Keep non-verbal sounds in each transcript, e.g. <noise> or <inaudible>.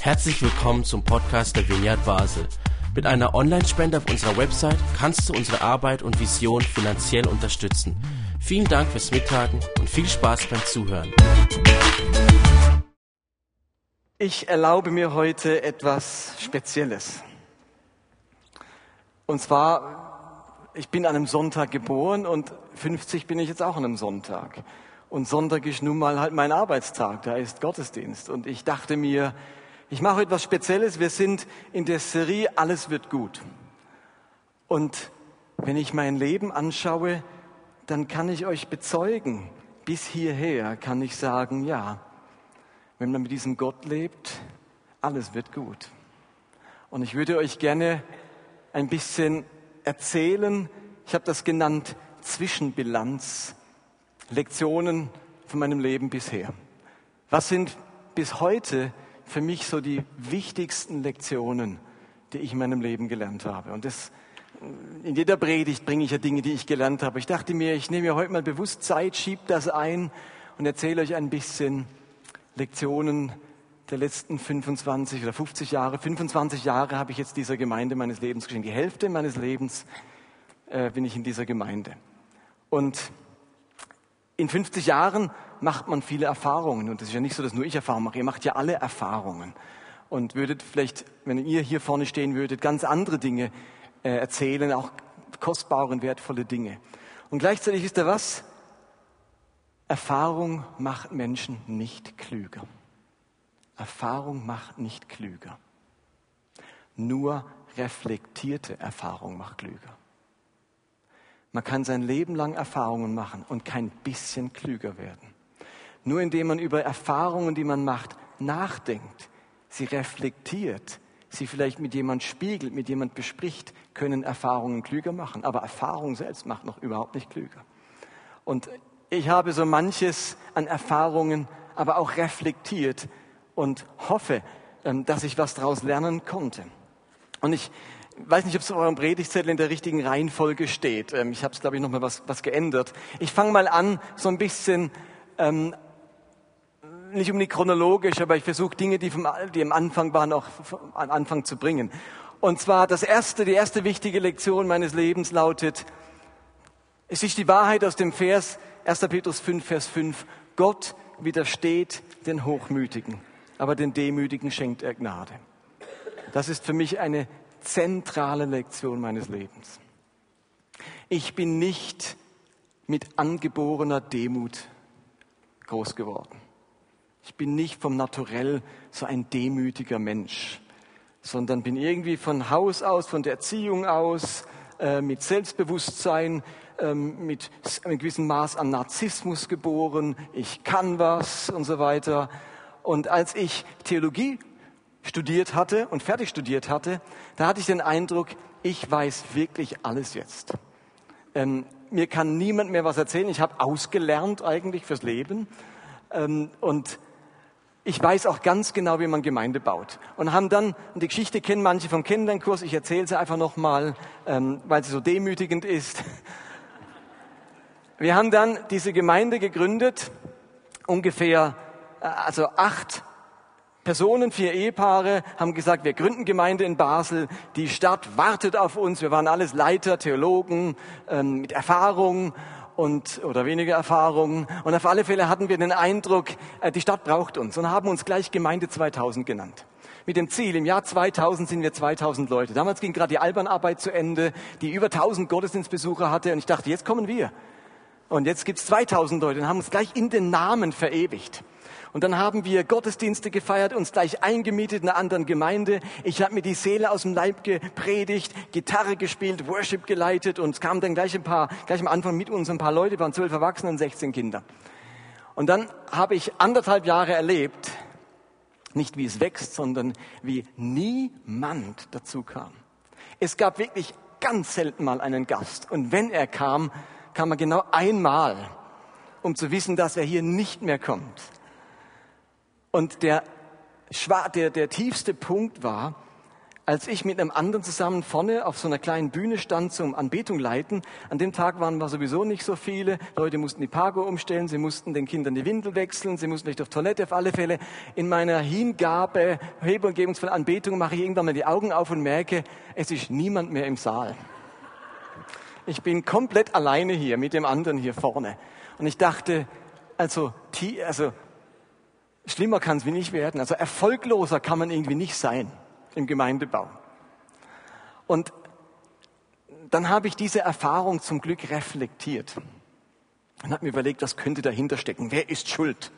Herzlich willkommen zum Podcast der Vineyard Basel. Mit einer Online-Spende auf unserer Website kannst du unsere Arbeit und Vision finanziell unterstützen. Vielen Dank fürs Mittagen und viel Spaß beim Zuhören. Ich erlaube mir heute etwas Spezielles. Und zwar, ich bin an einem Sonntag geboren und 50 bin ich jetzt auch an einem Sonntag. Und Sonntag ist nun mal halt mein Arbeitstag, da ist Gottesdienst. Und ich dachte mir, ich mache etwas Spezielles. Wir sind in der Serie Alles wird gut. Und wenn ich mein Leben anschaue, dann kann ich euch bezeugen, bis hierher kann ich sagen, ja, wenn man mit diesem Gott lebt, alles wird gut. Und ich würde euch gerne ein bisschen erzählen, ich habe das genannt Zwischenbilanz, Lektionen von meinem Leben bisher. Was sind bis heute für mich so die wichtigsten Lektionen, die ich in meinem Leben gelernt habe? Und das, in jeder Predigt bringe ich ja Dinge, die ich gelernt habe. Ich dachte mir, ich nehme mir heute mal bewusst Zeit, schiebe das ein und erzähle euch ein bisschen Lektionen der letzten 25 oder 50 Jahre. 25 Jahre habe ich jetzt dieser Gemeinde meines Lebens geschenkt. Die Hälfte meines Lebens äh, bin ich in dieser Gemeinde. Und in 50 Jahren macht man viele Erfahrungen. Und es ist ja nicht so, dass nur ich Erfahrungen mache. Ihr macht ja alle Erfahrungen. Und würdet vielleicht, wenn ihr hier vorne stehen würdet, ganz andere Dinge äh, erzählen, auch kostbare und wertvolle Dinge. Und gleichzeitig ist da was? Erfahrung macht Menschen nicht klüger. Erfahrung macht nicht klüger. Nur reflektierte Erfahrung macht klüger. Man kann sein Leben lang Erfahrungen machen und kein bisschen klüger werden. Nur indem man über Erfahrungen, die man macht, nachdenkt, sie reflektiert, sie vielleicht mit jemand spiegelt, mit jemand bespricht, können Erfahrungen klüger machen. Aber Erfahrung selbst macht noch überhaupt nicht klüger. Und ich habe so manches an Erfahrungen, aber auch reflektiert und hoffe, ähm, dass ich was daraus lernen konnte. Und ich weiß nicht, ob es auf eurem Predigtzettel in der richtigen Reihenfolge steht. Ähm, ich habe es, glaube ich, noch mal was, was geändert. Ich fange mal an, so ein bisschen, ähm, nicht unbedingt chronologisch, aber ich versuche Dinge, die, vom, die am Anfang waren, auch am Anfang zu bringen. Und zwar das erste, die erste wichtige Lektion meines Lebens lautet, es ist die Wahrheit aus dem Vers 1. Petrus 5, Vers 5. Gott widersteht den Hochmütigen, aber den Demütigen schenkt er Gnade. Das ist für mich eine zentrale Lektion meines Lebens. Ich bin nicht mit angeborener Demut groß geworden. Ich bin nicht vom Naturell so ein demütiger Mensch, sondern bin irgendwie von Haus aus, von der Erziehung aus, äh, mit Selbstbewusstsein, ähm, mit einem gewissen Maß an Narzissmus geboren. Ich kann was und so weiter. Und als ich Theologie studiert hatte und fertig studiert hatte, da hatte ich den Eindruck, ich weiß wirklich alles jetzt. Ähm, mir kann niemand mehr was erzählen. Ich habe ausgelernt eigentlich fürs Leben. Ähm, und ich weiß auch ganz genau, wie man Gemeinde baut. Und haben dann, und die Geschichte kennen manche vom Kennenlernkurs, ich erzähle sie einfach nochmal, ähm, weil sie so demütigend ist. Wir haben dann diese Gemeinde gegründet, ungefähr, äh, also acht Personen, vier Ehepaare haben gesagt, wir gründen Gemeinde in Basel. Die Stadt wartet auf uns. Wir waren alles Leiter, Theologen ähm, mit Erfahrung und oder weniger Erfahrung. Und auf alle Fälle hatten wir den Eindruck, äh, die Stadt braucht uns und haben uns gleich Gemeinde 2000 genannt. Mit dem Ziel, im Jahr 2000 sind wir 2000 Leute. Damals ging gerade die Albernarbeit zu Ende, die über 1000 Gottesdienstbesucher hatte. Und ich dachte, jetzt kommen wir. Und jetzt gibt's 2000 Leute und haben uns gleich in den Namen verewigt. Und dann haben wir Gottesdienste gefeiert, uns gleich eingemietet in einer anderen Gemeinde. Ich habe mir die Seele aus dem Leib gepredigt, Gitarre gespielt, Worship geleitet und es kamen dann gleich ein paar, gleich am Anfang mit uns ein paar Leute, waren zwölf Erwachsene und 16 Kinder. Und dann habe ich anderthalb Jahre erlebt, nicht wie es wächst, sondern wie niemand dazu kam. Es gab wirklich ganz selten mal einen Gast. Und wenn er kam, kam er genau einmal, um zu wissen, dass er hier nicht mehr kommt. Und der, der, der tiefste Punkt war, als ich mit einem anderen zusammen vorne auf so einer kleinen Bühne stand zum Anbetung leiten. An dem Tag waren wir sowieso nicht so viele. Leute mussten die Pago umstellen, sie mussten den Kindern die Windel wechseln, sie mussten nicht auf Toilette auf alle Fälle. In meiner Hingabe, Hebe und Gebungsvoll Anbetung mache ich irgendwann mal die Augen auf und merke, es ist niemand mehr im Saal. Ich bin komplett alleine hier mit dem anderen hier vorne. Und ich dachte, also, also schlimmer kann es wie nicht werden. Also erfolgloser kann man irgendwie nicht sein im Gemeindebau. Und dann habe ich diese Erfahrung zum Glück reflektiert und habe mir überlegt, was könnte dahinter stecken? Wer ist schuld?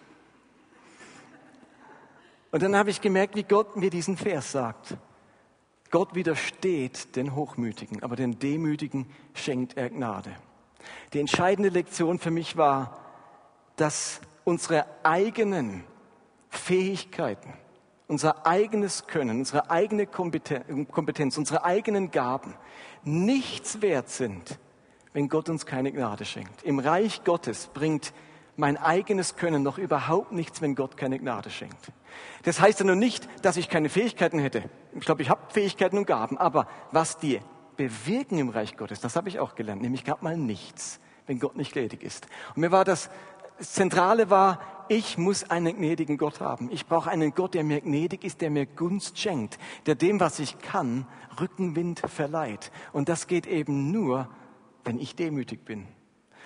Und dann habe ich gemerkt, wie Gott mir diesen Vers sagt. Gott widersteht den Hochmütigen, aber den Demütigen schenkt er Gnade. Die entscheidende Lektion für mich war, dass unsere eigenen Fähigkeiten, unser eigenes Können, unsere eigene Kompetenz, unsere eigenen Gaben nichts wert sind, wenn Gott uns keine Gnade schenkt. Im Reich Gottes bringt mein eigenes Können noch überhaupt nichts, wenn Gott keine Gnade schenkt. Das heißt ja nur nicht, dass ich keine Fähigkeiten hätte. Ich glaube, ich habe Fähigkeiten und Gaben, aber was die bewirken im Reich Gottes, das habe ich auch gelernt, nämlich gab mal nichts, wenn Gott nicht gnädig ist. Und mir war das, das Zentrale war, ich muss einen gnädigen Gott haben. Ich brauche einen Gott, der mir gnädig ist, der mir Gunst schenkt, der dem, was ich kann, Rückenwind verleiht. Und das geht eben nur, wenn ich demütig bin.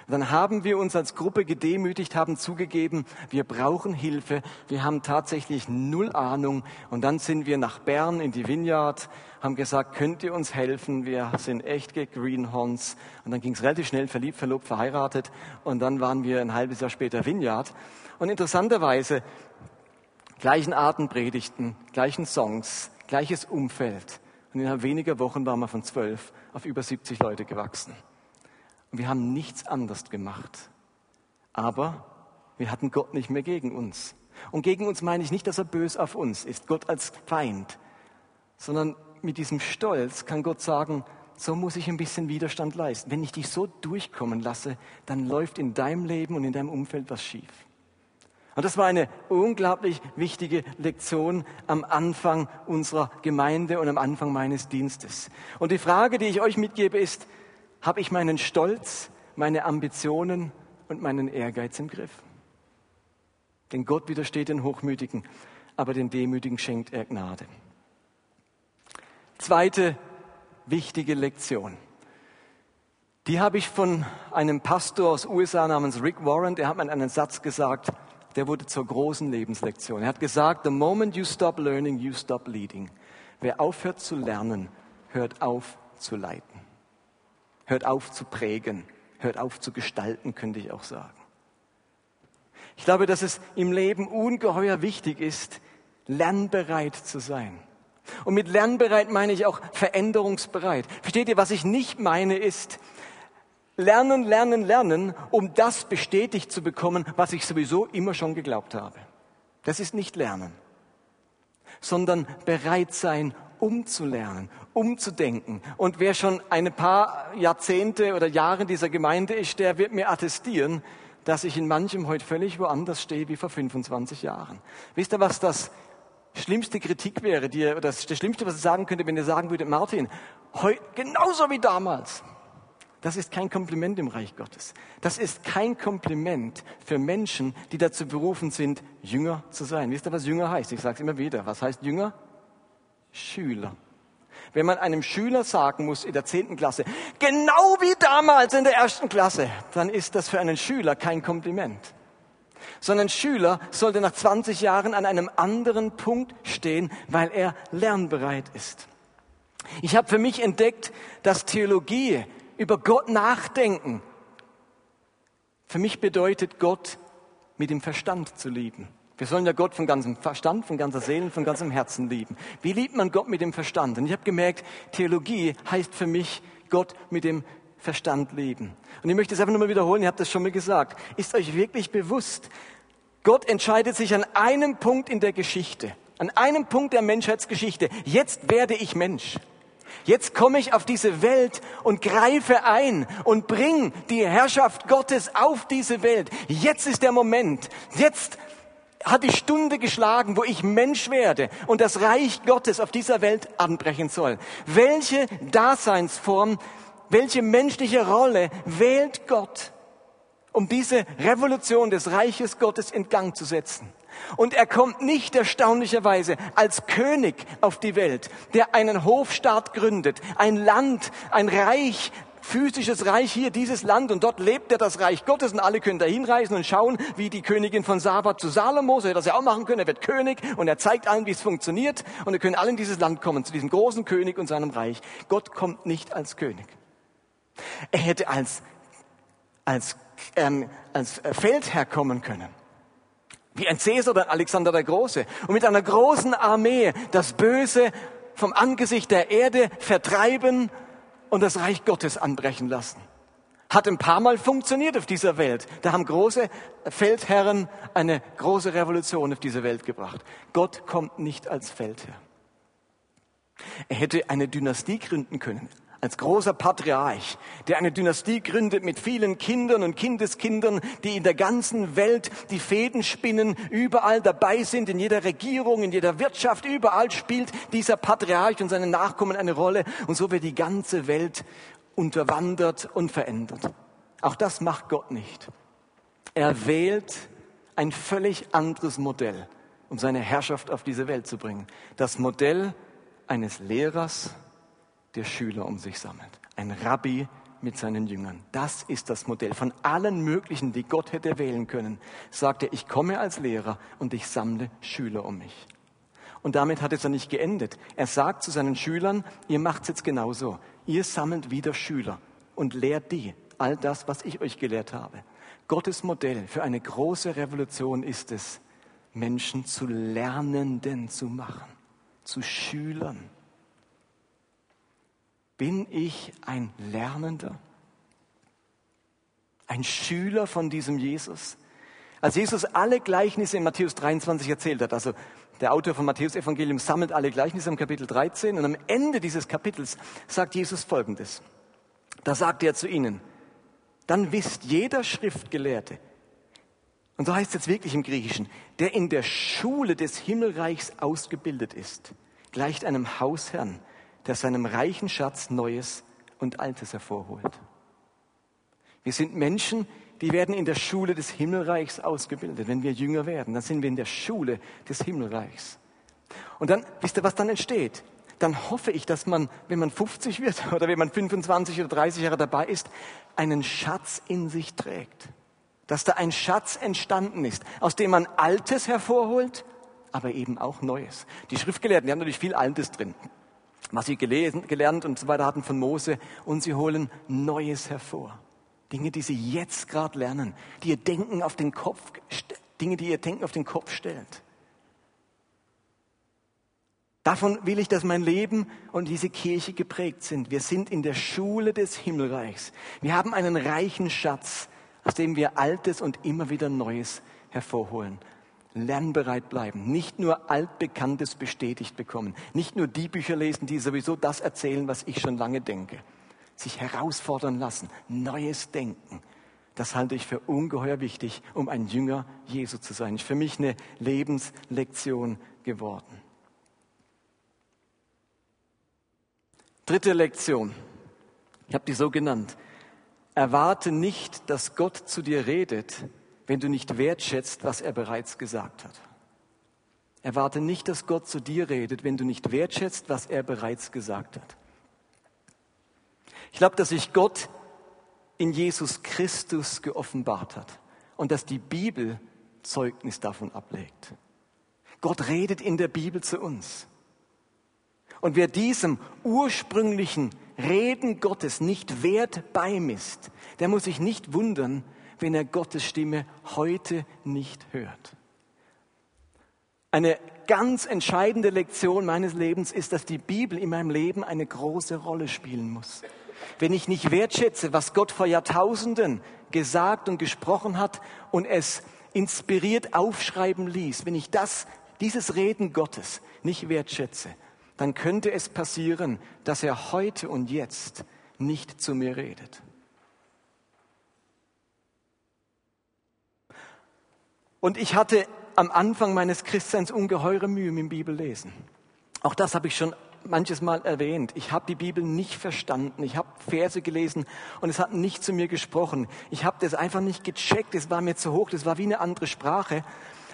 Dann haben wir uns als Gruppe gedemütigt, haben zugegeben, wir brauchen Hilfe. Wir haben tatsächlich null Ahnung. Und dann sind wir nach Bern in die Vineyard, haben gesagt, könnt ihr uns helfen? Wir sind echt Greenhorns. Und dann ging es relativ schnell, verliebt, verlobt, verheiratet. Und dann waren wir ein halbes Jahr später Vineyard. Und interessanterweise, gleichen Arten Predigten, gleichen Songs, gleiches Umfeld. Und innerhalb weniger Wochen waren wir von zwölf auf über 70 Leute gewachsen. Und wir haben nichts anders gemacht. Aber wir hatten Gott nicht mehr gegen uns. Und gegen uns meine ich nicht, dass er bös auf uns ist, Gott als Feind, sondern mit diesem Stolz kann Gott sagen, so muss ich ein bisschen Widerstand leisten. Wenn ich dich so durchkommen lasse, dann läuft in deinem Leben und in deinem Umfeld was schief. Und das war eine unglaublich wichtige Lektion am Anfang unserer Gemeinde und am Anfang meines Dienstes. Und die Frage, die ich euch mitgebe, ist, habe ich meinen Stolz, meine Ambitionen und meinen Ehrgeiz im Griff? Denn Gott widersteht den Hochmütigen, aber den Demütigen schenkt er Gnade. Zweite wichtige Lektion. Die habe ich von einem Pastor aus USA namens Rick Warren, der hat mir einen Satz gesagt, der wurde zur großen Lebenslektion. Er hat gesagt, the moment you stop learning, you stop leading. Wer aufhört zu lernen, hört auf zu leiten. Hört auf zu prägen. Hört auf zu gestalten, könnte ich auch sagen. Ich glaube, dass es im Leben ungeheuer wichtig ist, lernbereit zu sein. Und mit lernbereit meine ich auch veränderungsbereit. Versteht ihr, was ich nicht meine ist, lernen, lernen, lernen, um das bestätigt zu bekommen, was ich sowieso immer schon geglaubt habe. Das ist nicht lernen, sondern bereit sein, umzulernen, umzudenken. Und wer schon ein paar Jahrzehnte oder Jahre in dieser Gemeinde ist, der wird mir attestieren, dass ich in manchem heute völlig woanders stehe wie vor 25 Jahren. Wisst ihr, was das schlimmste Kritik wäre, die, oder das, das Schlimmste, was ich sagen könnte, wenn ihr sagen würdet, Martin, heute genauso wie damals. Das ist kein Kompliment im Reich Gottes. Das ist kein Kompliment für Menschen, die dazu berufen sind, Jünger zu sein. Wisst ihr, was Jünger heißt? Ich sage es immer wieder. Was heißt Jünger? Schüler. Wenn man einem Schüler sagen muss in der zehnten Klasse, genau wie damals in der ersten Klasse, dann ist das für einen Schüler kein Kompliment. Sondern Schüler sollte nach 20 Jahren an einem anderen Punkt stehen, weil er lernbereit ist. Ich habe für mich entdeckt, dass Theologie über Gott nachdenken. Für mich bedeutet Gott mit dem Verstand zu lieben. Wir sollen ja Gott von ganzem Verstand, von ganzer Seele, von ganzem Herzen lieben. Wie liebt man Gott mit dem Verstand? Und ich habe gemerkt, Theologie heißt für mich Gott mit dem Verstand lieben. Und ich möchte es einfach nur mal wiederholen, ihr habt das schon mal gesagt. Ist euch wirklich bewusst, Gott entscheidet sich an einem Punkt in der Geschichte, an einem Punkt der Menschheitsgeschichte. Jetzt werde ich Mensch. Jetzt komme ich auf diese Welt und greife ein und bring die Herrschaft Gottes auf diese Welt. Jetzt ist der Moment. Jetzt hat die Stunde geschlagen, wo ich Mensch werde und das Reich Gottes auf dieser Welt anbrechen soll. Welche Daseinsform, welche menschliche Rolle wählt Gott, um diese Revolution des Reiches Gottes in Gang zu setzen? Und er kommt nicht erstaunlicherweise als König auf die Welt, der einen Hofstaat gründet, ein Land, ein Reich, physisches Reich hier, dieses Land, und dort lebt er das Reich Gottes und alle können da hinreisen und schauen, wie die Königin von Saba zu Salomo, so hätte das ja auch machen können, er wird König und er zeigt allen, wie es funktioniert und wir können alle in dieses Land kommen, zu diesem großen König und seinem Reich. Gott kommt nicht als König. Er hätte als, als, ähm, als Feldherr kommen können wie ein Cäsar oder Alexander der Große und mit einer großen Armee das Böse vom Angesicht der Erde vertreiben und das Reich Gottes anbrechen lassen. Hat ein paar Mal funktioniert auf dieser Welt. Da haben große Feldherren eine große Revolution auf diese Welt gebracht. Gott kommt nicht als Feldherr. Er hätte eine Dynastie gründen können, als großer Patriarch, der eine Dynastie gründet mit vielen Kindern und Kindeskindern, die in der ganzen Welt die Fäden spinnen, überall dabei sind, in jeder Regierung, in jeder Wirtschaft, überall spielt dieser Patriarch und seine Nachkommen eine Rolle und so wird die ganze Welt unterwandert und verändert. Auch das macht Gott nicht. Er wählt ein völlig anderes Modell, um seine Herrschaft auf diese Welt zu bringen. Das Modell eines Lehrers, der Schüler um sich sammelt. Ein Rabbi mit seinen Jüngern. Das ist das Modell. Von allen möglichen, die Gott hätte wählen können, sagt er, ich komme als Lehrer und ich sammle Schüler um mich. Und damit hat es ja nicht geendet. Er sagt zu seinen Schülern, ihr macht es jetzt genauso. Ihr sammelt wieder Schüler und lehrt die all das, was ich euch gelehrt habe. Gottes Modell für eine große Revolution ist es, Menschen zu Lernenden zu machen, zu Schülern. Bin ich ein Lernender? Ein Schüler von diesem Jesus? Als Jesus alle Gleichnisse in Matthäus 23 erzählt hat, also der Autor von Matthäus Evangelium sammelt alle Gleichnisse im Kapitel 13 und am Ende dieses Kapitels sagt Jesus Folgendes. Da sagt er zu ihnen, dann wisst jeder Schriftgelehrte, und so heißt es jetzt wirklich im Griechischen, der in der Schule des Himmelreichs ausgebildet ist, gleicht einem Hausherrn, der seinem reichen Schatz Neues und Altes hervorholt. Wir sind Menschen, die werden in der Schule des Himmelreichs ausgebildet. Wenn wir jünger werden, dann sind wir in der Schule des Himmelreichs. Und dann, wisst ihr, was dann entsteht? Dann hoffe ich, dass man, wenn man 50 wird <laughs> oder wenn man 25 oder 30 Jahre dabei ist, einen Schatz in sich trägt. Dass da ein Schatz entstanden ist, aus dem man Altes hervorholt, aber eben auch Neues. Die Schriftgelehrten, die haben natürlich viel Altes drin was sie gelesen, gelernt und so weiter hatten von Mose und sie holen Neues hervor. Dinge, die sie jetzt gerade lernen, die ihr Denken auf den Kopf, Dinge, die ihr Denken auf den Kopf stellt. Davon will ich, dass mein Leben und diese Kirche geprägt sind. Wir sind in der Schule des Himmelreichs. Wir haben einen reichen Schatz, aus dem wir Altes und immer wieder Neues hervorholen lernbereit bleiben, nicht nur altbekanntes bestätigt bekommen, nicht nur die Bücher lesen, die sowieso das erzählen, was ich schon lange denke, sich herausfordern lassen, neues Denken. Das halte ich für ungeheuer wichtig, um ein Jünger Jesu zu sein. Ist für mich eine Lebenslektion geworden. Dritte Lektion. Ich habe die so genannt. Erwarte nicht, dass Gott zu dir redet, wenn du nicht wertschätzt, was er bereits gesagt hat. Erwarte nicht, dass Gott zu dir redet, wenn du nicht wertschätzt, was er bereits gesagt hat. Ich glaube, dass sich Gott in Jesus Christus geoffenbart hat und dass die Bibel Zeugnis davon ablegt. Gott redet in der Bibel zu uns. Und wer diesem ursprünglichen Reden Gottes nicht Wert beimisst, der muss sich nicht wundern, wenn er Gottes Stimme heute nicht hört. Eine ganz entscheidende Lektion meines Lebens ist, dass die Bibel in meinem Leben eine große Rolle spielen muss. Wenn ich nicht wertschätze, was Gott vor Jahrtausenden gesagt und gesprochen hat und es inspiriert aufschreiben ließ, wenn ich das, dieses Reden Gottes nicht wertschätze, dann könnte es passieren, dass er heute und jetzt nicht zu mir redet. Und ich hatte am Anfang meines Christseins ungeheure Mühe mit dem Bibellesen. Auch das habe ich schon manches Mal erwähnt. Ich habe die Bibel nicht verstanden. Ich habe Verse gelesen und es hat nicht zu mir gesprochen. Ich habe das einfach nicht gecheckt. Es war mir zu hoch. Das war wie eine andere Sprache.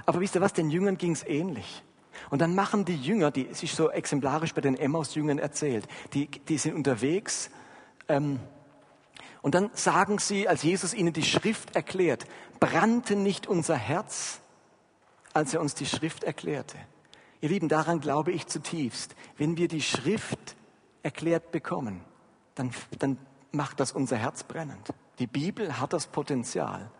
Aber wisst ihr was? Den Jüngern ging es ähnlich. Und dann machen die Jünger, die sich so exemplarisch bei den Emmaus-Jüngern erzählt, die, die sind unterwegs. Ähm, und dann sagen sie, als Jesus ihnen die Schrift erklärt, brannte nicht unser Herz, als er uns die Schrift erklärte. Ihr Lieben, daran glaube ich zutiefst. Wenn wir die Schrift erklärt bekommen, dann, dann macht das unser Herz brennend. Die Bibel hat das Potenzial,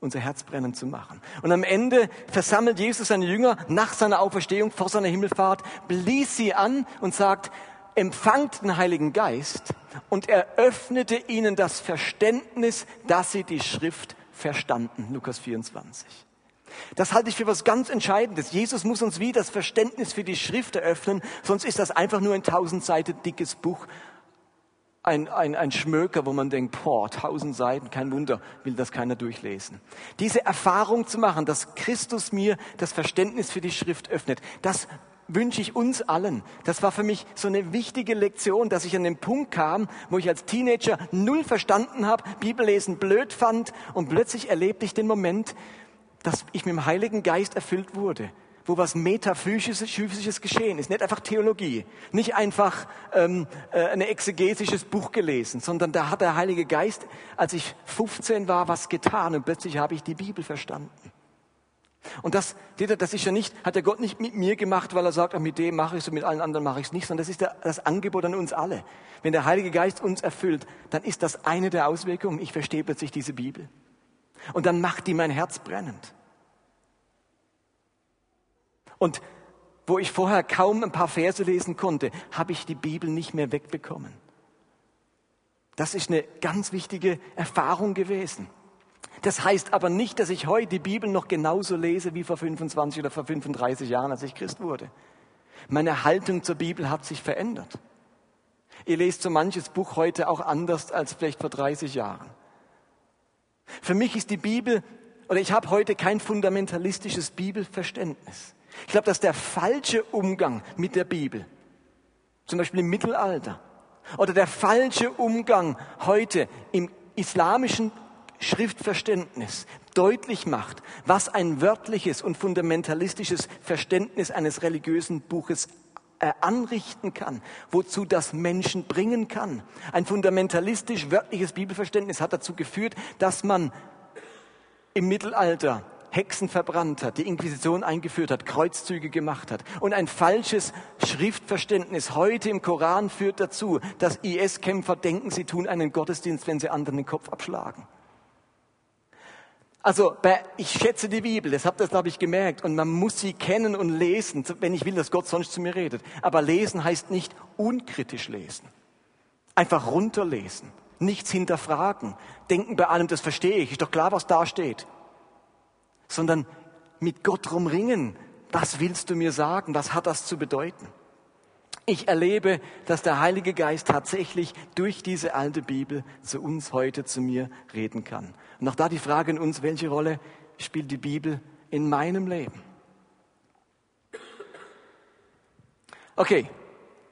unser Herz brennend zu machen. Und am Ende versammelt Jesus seine Jünger nach seiner Auferstehung vor seiner Himmelfahrt, blies sie an und sagt, empfangt den Heiligen Geist und eröffnete ihnen das Verständnis, dass sie die Schrift verstanden. Lukas 24. Das halte ich für was ganz Entscheidendes. Jesus muss uns wie das Verständnis für die Schrift eröffnen, sonst ist das einfach nur ein tausend Seiten dickes Buch, ein, ein, ein Schmöker, wo man denkt, boah, tausend Seiten, kein Wunder, will das keiner durchlesen. Diese Erfahrung zu machen, dass Christus mir das Verständnis für die Schrift öffnet, das wünsche ich uns allen. Das war für mich so eine wichtige Lektion, dass ich an den Punkt kam, wo ich als Teenager null verstanden habe, Bibellesen blöd fand und plötzlich erlebte ich den Moment, dass ich mit dem Heiligen Geist erfüllt wurde, wo was metaphysisches geschehen ist, nicht einfach Theologie, nicht einfach ähm, äh, ein exegetisches Buch gelesen, sondern da hat der Heilige Geist, als ich 15 war, was getan und plötzlich habe ich die Bibel verstanden. Und das, das ist ja nicht, hat der Gott nicht mit mir gemacht, weil er sagt, mit dem mache ich es und mit allen anderen mache ich es nicht, sondern das ist das Angebot an uns alle. Wenn der Heilige Geist uns erfüllt, dann ist das eine der Auswirkungen. Ich verstehe plötzlich diese Bibel. Und dann macht die mein Herz brennend. Und wo ich vorher kaum ein paar Verse lesen konnte, habe ich die Bibel nicht mehr wegbekommen. Das ist eine ganz wichtige Erfahrung gewesen. Das heißt aber nicht, dass ich heute die Bibel noch genauso lese wie vor 25 oder vor 35 Jahren, als ich Christ wurde. Meine Haltung zur Bibel hat sich verändert. Ihr lest so manches Buch heute auch anders als vielleicht vor 30 Jahren. Für mich ist die Bibel, oder ich habe heute kein fundamentalistisches Bibelverständnis. Ich glaube, dass der falsche Umgang mit der Bibel, zum Beispiel im Mittelalter, oder der falsche Umgang heute im islamischen Schriftverständnis deutlich macht, was ein wörtliches und fundamentalistisches Verständnis eines religiösen Buches äh, anrichten kann, wozu das Menschen bringen kann. Ein fundamentalistisch wörtliches Bibelverständnis hat dazu geführt, dass man im Mittelalter Hexen verbrannt hat, die Inquisition eingeführt hat, Kreuzzüge gemacht hat. Und ein falsches Schriftverständnis heute im Koran führt dazu, dass IS-Kämpfer denken, sie tun einen Gottesdienst, wenn sie anderen den Kopf abschlagen. Also ich schätze die Bibel, das habt ihr, glaube ich, gemerkt. Und man muss sie kennen und lesen, wenn ich will, dass Gott sonst zu mir redet. Aber lesen heißt nicht unkritisch lesen. Einfach runterlesen, nichts hinterfragen, denken bei allem, das verstehe ich, ist doch klar, was da steht. Sondern mit Gott rumringen, was willst du mir sagen, was hat das zu bedeuten? Ich erlebe, dass der Heilige Geist tatsächlich durch diese alte Bibel zu uns heute, zu mir reden kann. Und auch da die Frage an uns, welche Rolle spielt die Bibel in meinem Leben? Okay,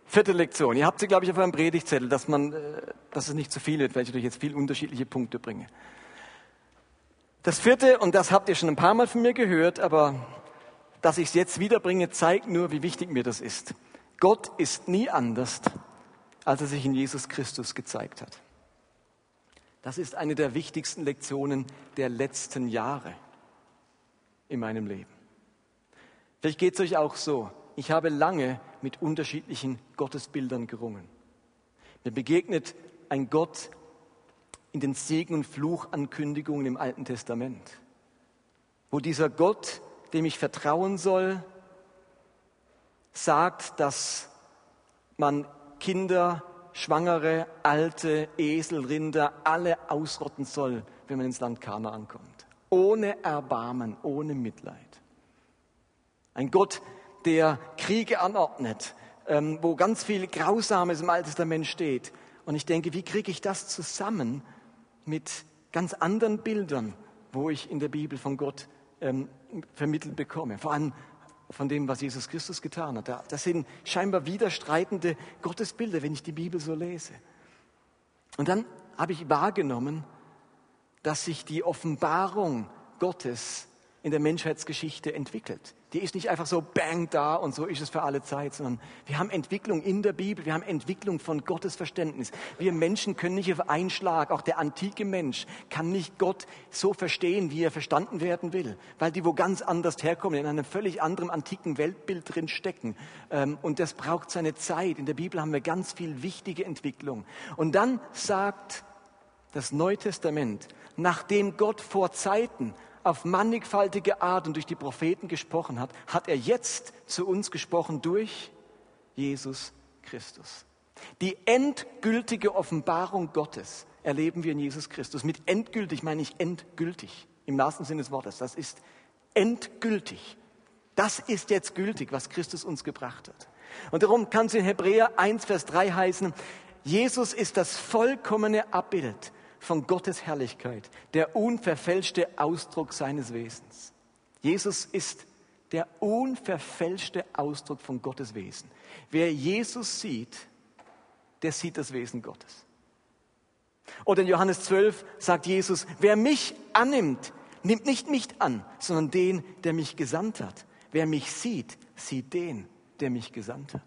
vierte Lektion. Ihr habt sie, glaube ich, auf eurem Predigtzettel, dass, man, äh, dass es nicht zu viel wird, weil ich euch jetzt viele unterschiedliche Punkte bringe. Das vierte, und das habt ihr schon ein paar Mal von mir gehört, aber dass ich es jetzt wiederbringe, zeigt nur, wie wichtig mir das ist. Gott ist nie anders, als er sich in Jesus Christus gezeigt hat. Das ist eine der wichtigsten Lektionen der letzten Jahre in meinem Leben. Vielleicht geht es euch auch so. Ich habe lange mit unterschiedlichen Gottesbildern gerungen. Mir begegnet ein Gott in den Segen- und Fluchankündigungen im Alten Testament, wo dieser Gott, dem ich vertrauen soll, sagt, dass man Kinder, Schwangere, Alte, Esel, Rinder, alle ausrotten soll, wenn man ins Land Kana ankommt. Ohne Erbarmen, ohne Mitleid. Ein Gott, der Kriege anordnet, ähm, wo ganz viel Grausames im Alten Testament steht. Und ich denke, wie kriege ich das zusammen mit ganz anderen Bildern, wo ich in der Bibel von Gott ähm, vermittelt bekomme. Vor allem von dem, was Jesus Christus getan hat. Das sind scheinbar widerstreitende Gottesbilder, wenn ich die Bibel so lese. Und dann habe ich wahrgenommen, dass sich die Offenbarung Gottes in der Menschheitsgeschichte entwickelt. Die ist nicht einfach so bang da und so ist es für alle Zeit, sondern wir haben Entwicklung in der Bibel, wir haben Entwicklung von Gottes Verständnis. Wir Menschen können nicht auf einen Schlag, auch der antike Mensch kann nicht Gott so verstehen, wie er verstanden werden will, weil die wo ganz anders herkommen, in einem völlig anderen antiken Weltbild drin stecken. Ähm, und das braucht seine Zeit. In der Bibel haben wir ganz viel wichtige Entwicklung. Und dann sagt das Neue Testament, nachdem Gott vor Zeiten auf mannigfaltige Art und durch die Propheten gesprochen hat, hat er jetzt zu uns gesprochen durch Jesus Christus. Die endgültige Offenbarung Gottes erleben wir in Jesus Christus. Mit endgültig meine ich endgültig im wahrsten Sinne des Wortes. Das ist endgültig. Das ist jetzt gültig, was Christus uns gebracht hat. Und darum kann es in Hebräer 1, Vers 3 heißen, Jesus ist das vollkommene Abbild von Gottes Herrlichkeit, der unverfälschte Ausdruck seines Wesens. Jesus ist der unverfälschte Ausdruck von Gottes Wesen. Wer Jesus sieht, der sieht das Wesen Gottes. Oder in Johannes 12 sagt Jesus, wer mich annimmt, nimmt nicht mich an, sondern den, der mich gesandt hat. Wer mich sieht, sieht den, der mich gesandt hat.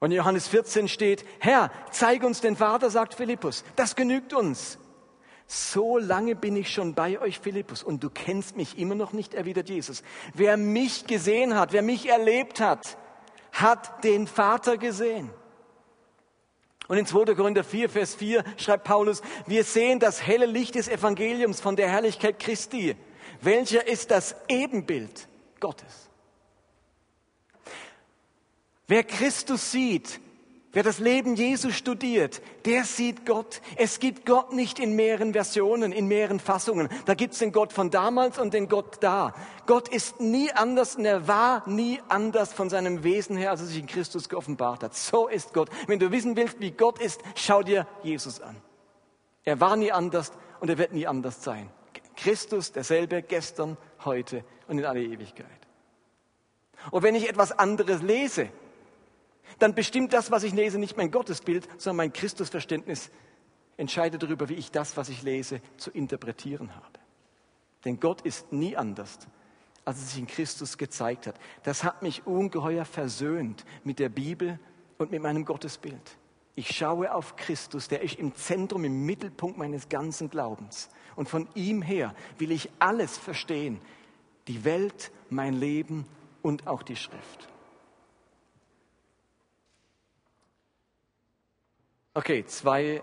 Und in Johannes 14 steht, Herr, zeig uns den Vater, sagt Philippus. Das genügt uns. So lange bin ich schon bei euch, Philippus, und du kennst mich immer noch nicht, erwidert Jesus. Wer mich gesehen hat, wer mich erlebt hat, hat den Vater gesehen. Und in 2. Korinther 4, Vers 4 schreibt Paulus, wir sehen das helle Licht des Evangeliums von der Herrlichkeit Christi. Welcher ist das Ebenbild Gottes? Wer Christus sieht, wer das Leben Jesu studiert, der sieht Gott. Es gibt Gott nicht in mehreren Versionen, in mehreren Fassungen. Da gibt es den Gott von damals und den Gott da. Gott ist nie anders und er war nie anders von seinem Wesen her, als er sich in Christus geoffenbart hat. So ist Gott. Wenn du wissen willst, wie Gott ist, schau dir Jesus an. Er war nie anders und er wird nie anders sein. Christus derselbe gestern, heute und in alle Ewigkeit. Und wenn ich etwas anderes lese, dann bestimmt das, was ich lese, nicht mein Gottesbild, sondern mein Christusverständnis entscheidet darüber, wie ich das, was ich lese, zu interpretieren habe. Denn Gott ist nie anders, als er sich in Christus gezeigt hat. Das hat mich ungeheuer versöhnt mit der Bibel und mit meinem Gottesbild. Ich schaue auf Christus, der ist im Zentrum, im Mittelpunkt meines ganzen Glaubens. Und von ihm her will ich alles verstehen. Die Welt, mein Leben und auch die Schrift. Okay, zwei,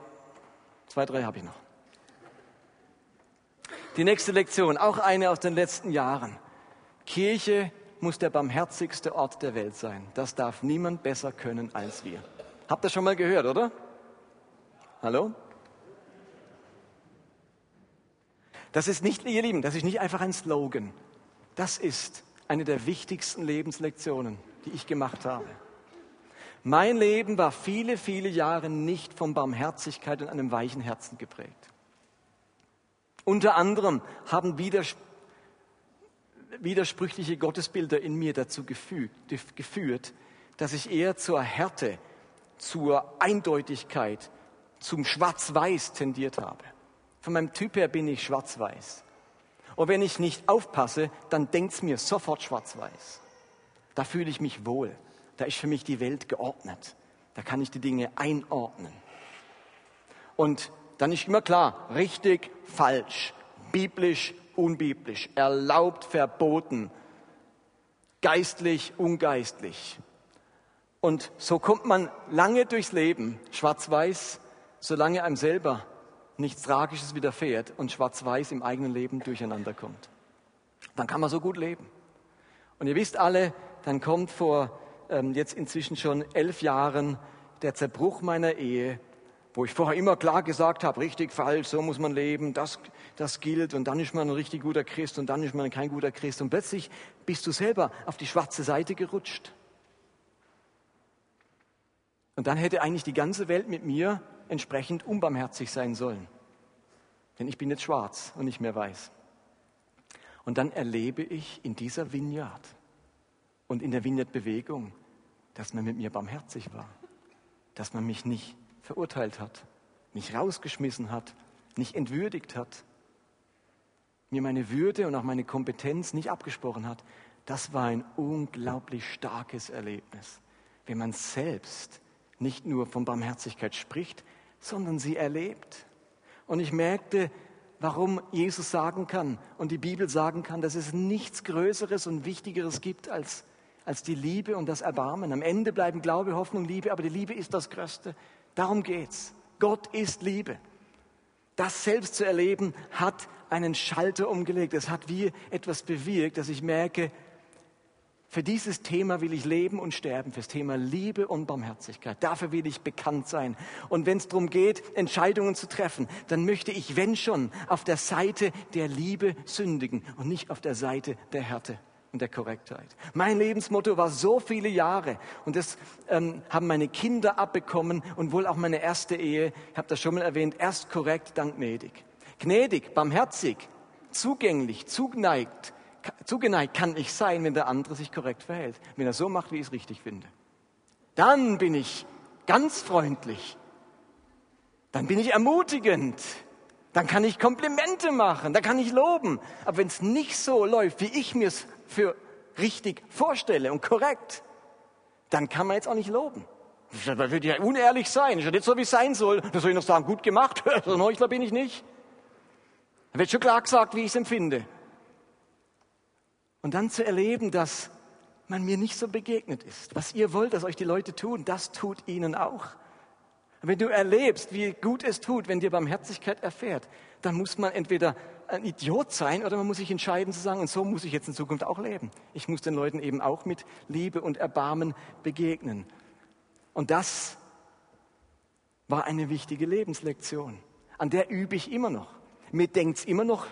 zwei drei habe ich noch. Die nächste Lektion, auch eine aus den letzten Jahren. Kirche muss der barmherzigste Ort der Welt sein. Das darf niemand besser können als wir. Habt ihr schon mal gehört, oder? Hallo? Das ist nicht, ihr Lieben, das ist nicht einfach ein Slogan. Das ist eine der wichtigsten Lebenslektionen, die ich gemacht habe. Mein Leben war viele, viele Jahre nicht von Barmherzigkeit und einem weichen Herzen geprägt. Unter anderem haben widersprüchliche Gottesbilder in mir dazu geführt, dass ich eher zur Härte, zur Eindeutigkeit, zum Schwarz-Weiß tendiert habe. Von meinem Typ her bin ich schwarz-weiß. Und wenn ich nicht aufpasse, dann denkt es mir sofort schwarz-weiß. Da fühle ich mich wohl da ist für mich die Welt geordnet. Da kann ich die Dinge einordnen. Und dann ist immer klar, richtig, falsch, biblisch, unbiblisch, erlaubt, verboten, geistlich, ungeistlich. Und so kommt man lange durchs Leben, schwarz-weiß, solange einem selber nichts Tragisches widerfährt und schwarz-weiß im eigenen Leben durcheinander kommt. Dann kann man so gut leben. Und ihr wisst alle, dann kommt vor ähm, jetzt inzwischen schon elf Jahren der Zerbruch meiner Ehe, wo ich vorher immer klar gesagt habe, richtig, falsch, so muss man leben, das, das gilt und dann ist man ein richtig guter Christ und dann ist man kein guter Christ und plötzlich bist du selber auf die schwarze Seite gerutscht. Und dann hätte eigentlich die ganze Welt mit mir entsprechend unbarmherzig sein sollen. Denn ich bin jetzt schwarz und nicht mehr weiß. Und dann erlebe ich in dieser Vineyard und in der Vineyard-Bewegung, dass man mit mir barmherzig war, dass man mich nicht verurteilt hat, mich rausgeschmissen hat, nicht entwürdigt hat, mir meine Würde und auch meine Kompetenz nicht abgesprochen hat. Das war ein unglaublich starkes Erlebnis, wenn man selbst nicht nur von Barmherzigkeit spricht, sondern sie erlebt. Und ich merkte, warum Jesus sagen kann und die Bibel sagen kann, dass es nichts Größeres und Wichtigeres gibt als, als die Liebe und das Erbarmen. Am Ende bleiben Glaube, Hoffnung, Liebe, aber die Liebe ist das Größte. Darum geht's. Gott ist Liebe. Das selbst zu erleben hat einen Schalter umgelegt. Es hat wie etwas bewirkt, dass ich merke, für dieses Thema will ich leben und sterben, fürs Thema Liebe und Barmherzigkeit. Dafür will ich bekannt sein. Und wenn es darum geht, Entscheidungen zu treffen, dann möchte ich, wenn schon, auf der Seite der Liebe sündigen und nicht auf der Seite der Härte und der Korrektheit. Mein Lebensmotto war so viele Jahre und das ähm, haben meine Kinder abbekommen und wohl auch meine erste Ehe, ich habe das schon mal erwähnt, erst korrekt, dann gnädig. Gnädig, barmherzig, zugänglich, zugeneigt, zugeneigt kann ich sein, wenn der andere sich korrekt verhält, wenn er so macht, wie ich es richtig finde. Dann bin ich ganz freundlich. Dann bin ich ermutigend. Dann kann ich Komplimente machen, dann kann ich loben. Aber wenn es nicht so läuft, wie ich mir es für richtig vorstelle und korrekt, dann kann man jetzt auch nicht loben. Das würde ja unehrlich sein. Das ist ja nicht so, wie es sein soll. Da soll ich noch sagen, gut gemacht. <laughs> So ein Heuchler bin ich nicht. Da wird schon klar gesagt, wie ich es empfinde. Und dann zu erleben, dass man mir nicht so begegnet ist. Was ihr wollt, dass euch die Leute tun, das tut ihnen auch. Wenn du erlebst, wie gut es tut, wenn dir Barmherzigkeit erfährt, dann muss man entweder ein Idiot sein oder man muss sich entscheiden zu sagen, und so muss ich jetzt in Zukunft auch leben. Ich muss den Leuten eben auch mit Liebe und Erbarmen begegnen. Und das war eine wichtige Lebenslektion. An der übe ich immer noch. Mir denkt es immer noch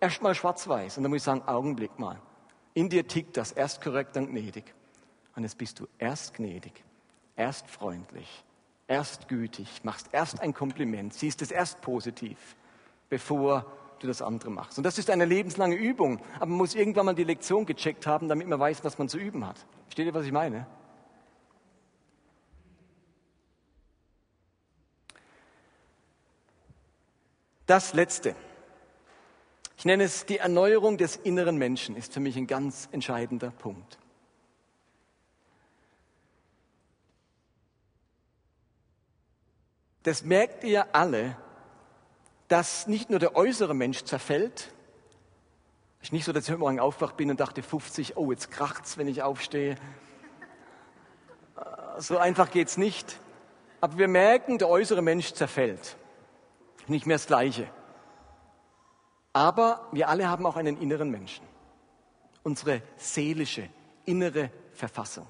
erstmal schwarz-weiß. Und dann muss ich sagen, Augenblick mal. In dir tickt das erst korrekt, dann gnädig. Und jetzt bist du erst gnädig, erst freundlich, erst gütig, machst erst ein Kompliment, siehst es erst positiv, bevor du das andere machst. Und das ist eine lebenslange Übung. Aber man muss irgendwann mal die Lektion gecheckt haben, damit man weiß, was man zu üben hat. Versteht ihr, was ich meine? Das Letzte. Ich nenne es die Erneuerung des inneren Menschen, ist für mich ein ganz entscheidender Punkt. Das merkt ihr alle, dass nicht nur der äußere Mensch zerfällt. Es ist nicht so, dass ich heute Morgen aufwacht bin und dachte, 50, oh, jetzt kracht's, wenn ich aufstehe. Äh, so einfach geht's nicht. Aber wir merken, der äußere Mensch zerfällt. Nicht mehr das Gleiche. Aber wir alle haben auch einen inneren Menschen. Unsere seelische, innere Verfassung.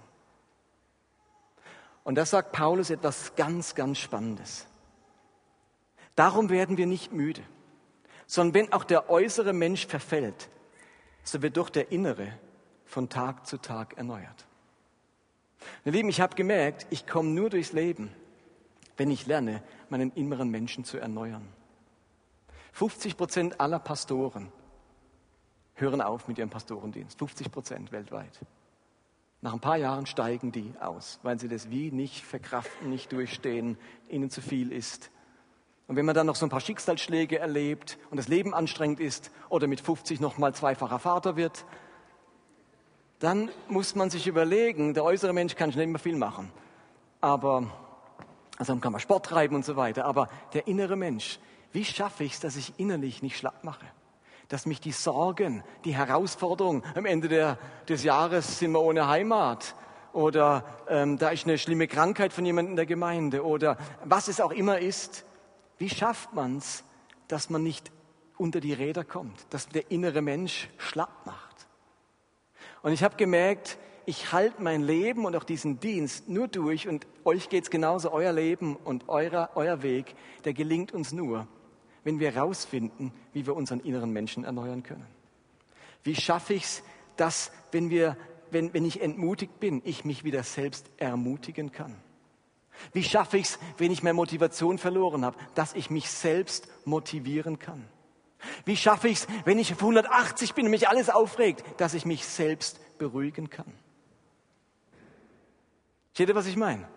Und da sagt Paulus etwas ganz, ganz Spannendes. Darum werden wir nicht müde, sondern wenn auch der äußere Mensch verfällt, so wird doch der innere von Tag zu Tag erneuert. Meine Lieben, ich habe gemerkt, ich komme nur durchs Leben, wenn ich lerne, meinen inneren Menschen zu erneuern. 50 Prozent aller Pastoren hören auf mit ihrem Pastorendienst. 50 Prozent weltweit. Nach ein paar Jahren steigen die aus, weil sie das wie nicht verkraften, nicht durchstehen, ihnen zu viel ist. Und wenn man dann noch so ein paar Schicksalsschläge erlebt und das Leben anstrengend ist oder mit 50 noch mal zweifacher Vater wird, dann muss man sich überlegen, der äußere Mensch kann schnell immer viel machen. Aber, also kann man Sport treiben und so weiter. Aber der innere Mensch, wie schaffe ich es, dass ich innerlich nicht schlapp mache? Dass mich die Sorgen, die Herausforderungen, am Ende der, des Jahres sind wir ohne Heimat oder ähm, da ist eine schlimme Krankheit von jemandem in der Gemeinde oder was es auch immer ist, wie schafft man es, dass man nicht unter die Räder kommt, dass der innere Mensch schlapp macht? Und ich habe gemerkt, ich halte mein Leben und auch diesen Dienst nur durch und euch geht es genauso, euer Leben und euer, euer Weg, der gelingt uns nur, wenn wir herausfinden, wie wir unseren inneren Menschen erneuern können. Wie schaffe ich es, dass, wenn, wir, wenn, wenn ich entmutigt bin, ich mich wieder selbst ermutigen kann? Wie schaffe ich es, wenn ich mehr Motivation verloren habe, dass ich mich selbst motivieren kann? Wie schaffe ich es, wenn ich auf 180 bin und mich alles aufregt, dass ich mich selbst beruhigen kann? Seht ihr, was ich meine?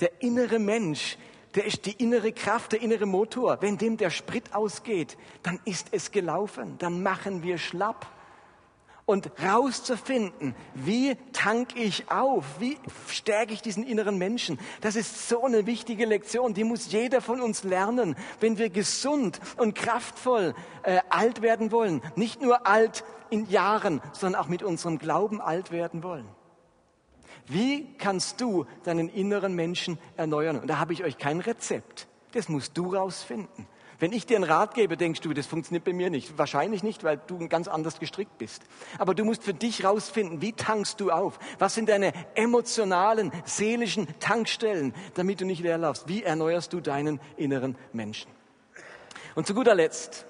Der innere Mensch, der ist die innere Kraft, der innere Motor. Wenn dem der Sprit ausgeht, dann ist es gelaufen, dann machen wir schlapp und rauszufinden, wie tank ich auf, wie stärke ich diesen inneren Menschen. Das ist so eine wichtige Lektion, die muss jeder von uns lernen, wenn wir gesund und kraftvoll äh, alt werden wollen. Nicht nur alt in Jahren, sondern auch mit unserem Glauben alt werden wollen. Wie kannst du deinen inneren Menschen erneuern? Und da habe ich euch kein Rezept. Das musst du rausfinden. Wenn ich dir einen Rat gebe, denkst du, das funktioniert bei mir nicht. Wahrscheinlich nicht, weil du ganz anders gestrickt bist. Aber du musst für dich rausfinden, wie tankst du auf? Was sind deine emotionalen, seelischen Tankstellen, damit du nicht leer laufst? Wie erneuerst du deinen inneren Menschen? Und zu guter Letzt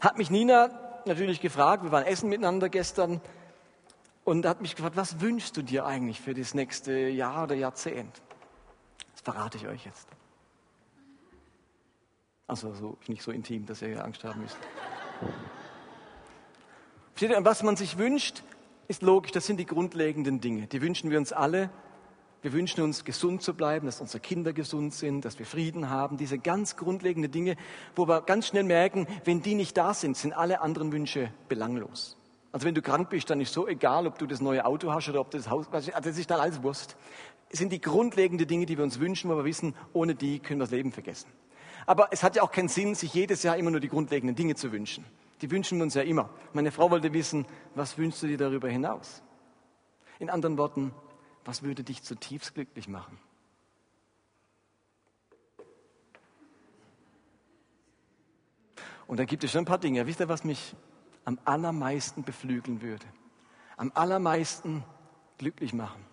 hat mich Nina natürlich gefragt, wir waren essen miteinander gestern, und hat mich gefragt, was wünschst du dir eigentlich für das nächste Jahr oder Jahrzehnt? Das verrate ich euch jetzt. Also so, nicht so intim, dass ihr Angst haben müsst. Versteht ihr, was man sich wünscht, ist logisch, das sind die grundlegenden Dinge. Die wünschen wir uns alle. Wir wünschen uns, gesund zu bleiben, dass unsere Kinder gesund sind, dass wir Frieden haben. Diese ganz grundlegenden Dinge, wo wir ganz schnell merken, wenn die nicht da sind, sind alle anderen Wünsche belanglos. Also wenn du krank bist, dann ist so egal, ob du das neue Auto hast oder ob du das Haus, also das ist dann alles Wurst. Es sind die grundlegenden Dinge, die wir uns wünschen, wo wir wissen, ohne die können wir das Leben vergessen. Aber es hat ja auch keinen Sinn, sich jedes Jahr immer nur die grundlegenden Dinge zu wünschen. Die wünschen wir uns ja immer. Meine Frau wollte wissen, was wünschst du dir darüber hinaus? In anderen Worten, was würde dich zutiefst glücklich machen? Und da gibt es schon ein paar Dinge. Wisst ihr, was mich am allermeisten beflügeln würde? Am allermeisten glücklich machen?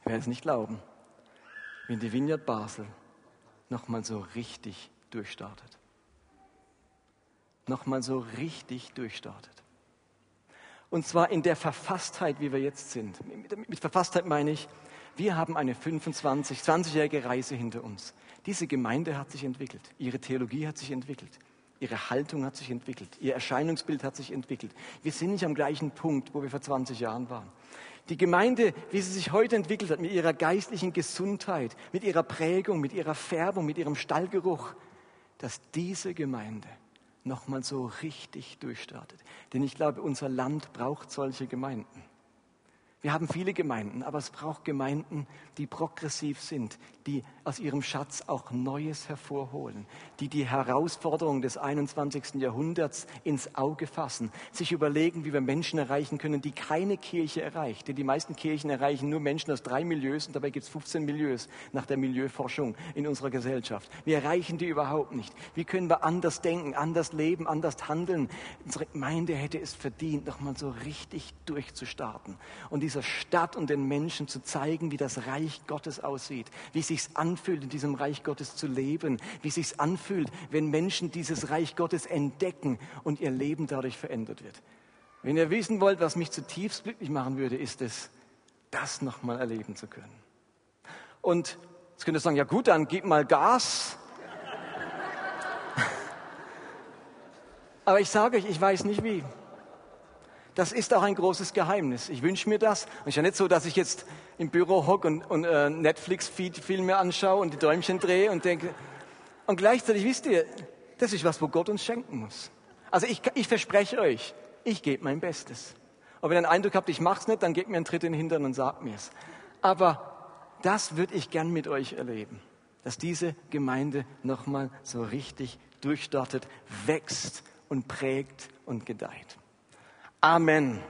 Ich werde es nicht glauben, wenn die Vineyard Basel nochmal so richtig durchstartet. Nochmal so richtig durchstartet. Und zwar in der Verfasstheit, wie wir jetzt sind. Mit Verfasstheit meine ich, wir haben eine 25, 20-jährige Reise hinter uns. Diese Gemeinde hat sich entwickelt. Ihre Theologie hat sich entwickelt. Ihre Haltung hat sich entwickelt. Ihr Erscheinungsbild hat sich entwickelt. Wir sind nicht am gleichen Punkt, wo wir vor 20 Jahren waren. Die Gemeinde, wie sie sich heute entwickelt hat, mit ihrer geistlichen Gesundheit, mit ihrer Prägung, mit ihrer Färbung, mit ihrem Stallgeruch, dass diese Gemeinde nochmal so richtig durchstartet. Denn ich glaube, unser Land braucht solche Gemeinden. Wir haben viele Gemeinden, aber es braucht Gemeinden, die progressiv sind, die aus ihrem Schatz auch Neues hervorholen, die die Herausforderungen des 21. Jahrhunderts ins Auge fassen, sich überlegen, wie wir Menschen erreichen können, die keine Kirche erreicht. Denn die meisten Kirchen erreichen nur Menschen aus drei Milieus und dabei gibt es 15 Milieus nach der Milieuforschung in unserer Gesellschaft. Wir erreichen die überhaupt nicht. Wie können wir anders denken, anders leben, anders handeln? Unsere Gemeinde hätte es verdient, nochmal so richtig durchzustarten und dieser Stadt und den Menschen zu zeigen, wie das Reich Gottes aussieht, wie es sich anfühlt, in diesem Reich Gottes zu leben, wie es sich anfühlt, wenn Menschen dieses Reich Gottes entdecken und ihr Leben dadurch verändert wird. Wenn ihr wissen wollt, was mich zutiefst glücklich machen würde, ist es, das nochmal erleben zu können. Und jetzt könnt ihr sagen, ja gut, dann gib mal Gas. <laughs> Aber ich sage euch, ich weiß nicht wie. Das ist auch ein großes Geheimnis. Ich wünsche mir das. Und ist ja nicht so, dass ich jetzt im Büro hocke und, und äh, Netflix-Filme anschaue und die Däumchen drehe und denke. Und gleichzeitig wisst ihr, das ist was, wo Gott uns schenken muss. Also ich, ich verspreche euch, ich gebe mein Bestes. Und wenn ihr einen Eindruck habt, ich mach's nicht, dann gebt mir einen Tritt in den Hintern und sagt mir's. Aber das würde ich gern mit euch erleben, dass diese Gemeinde nochmal so richtig durchstartet, wächst und prägt und gedeiht. Amen.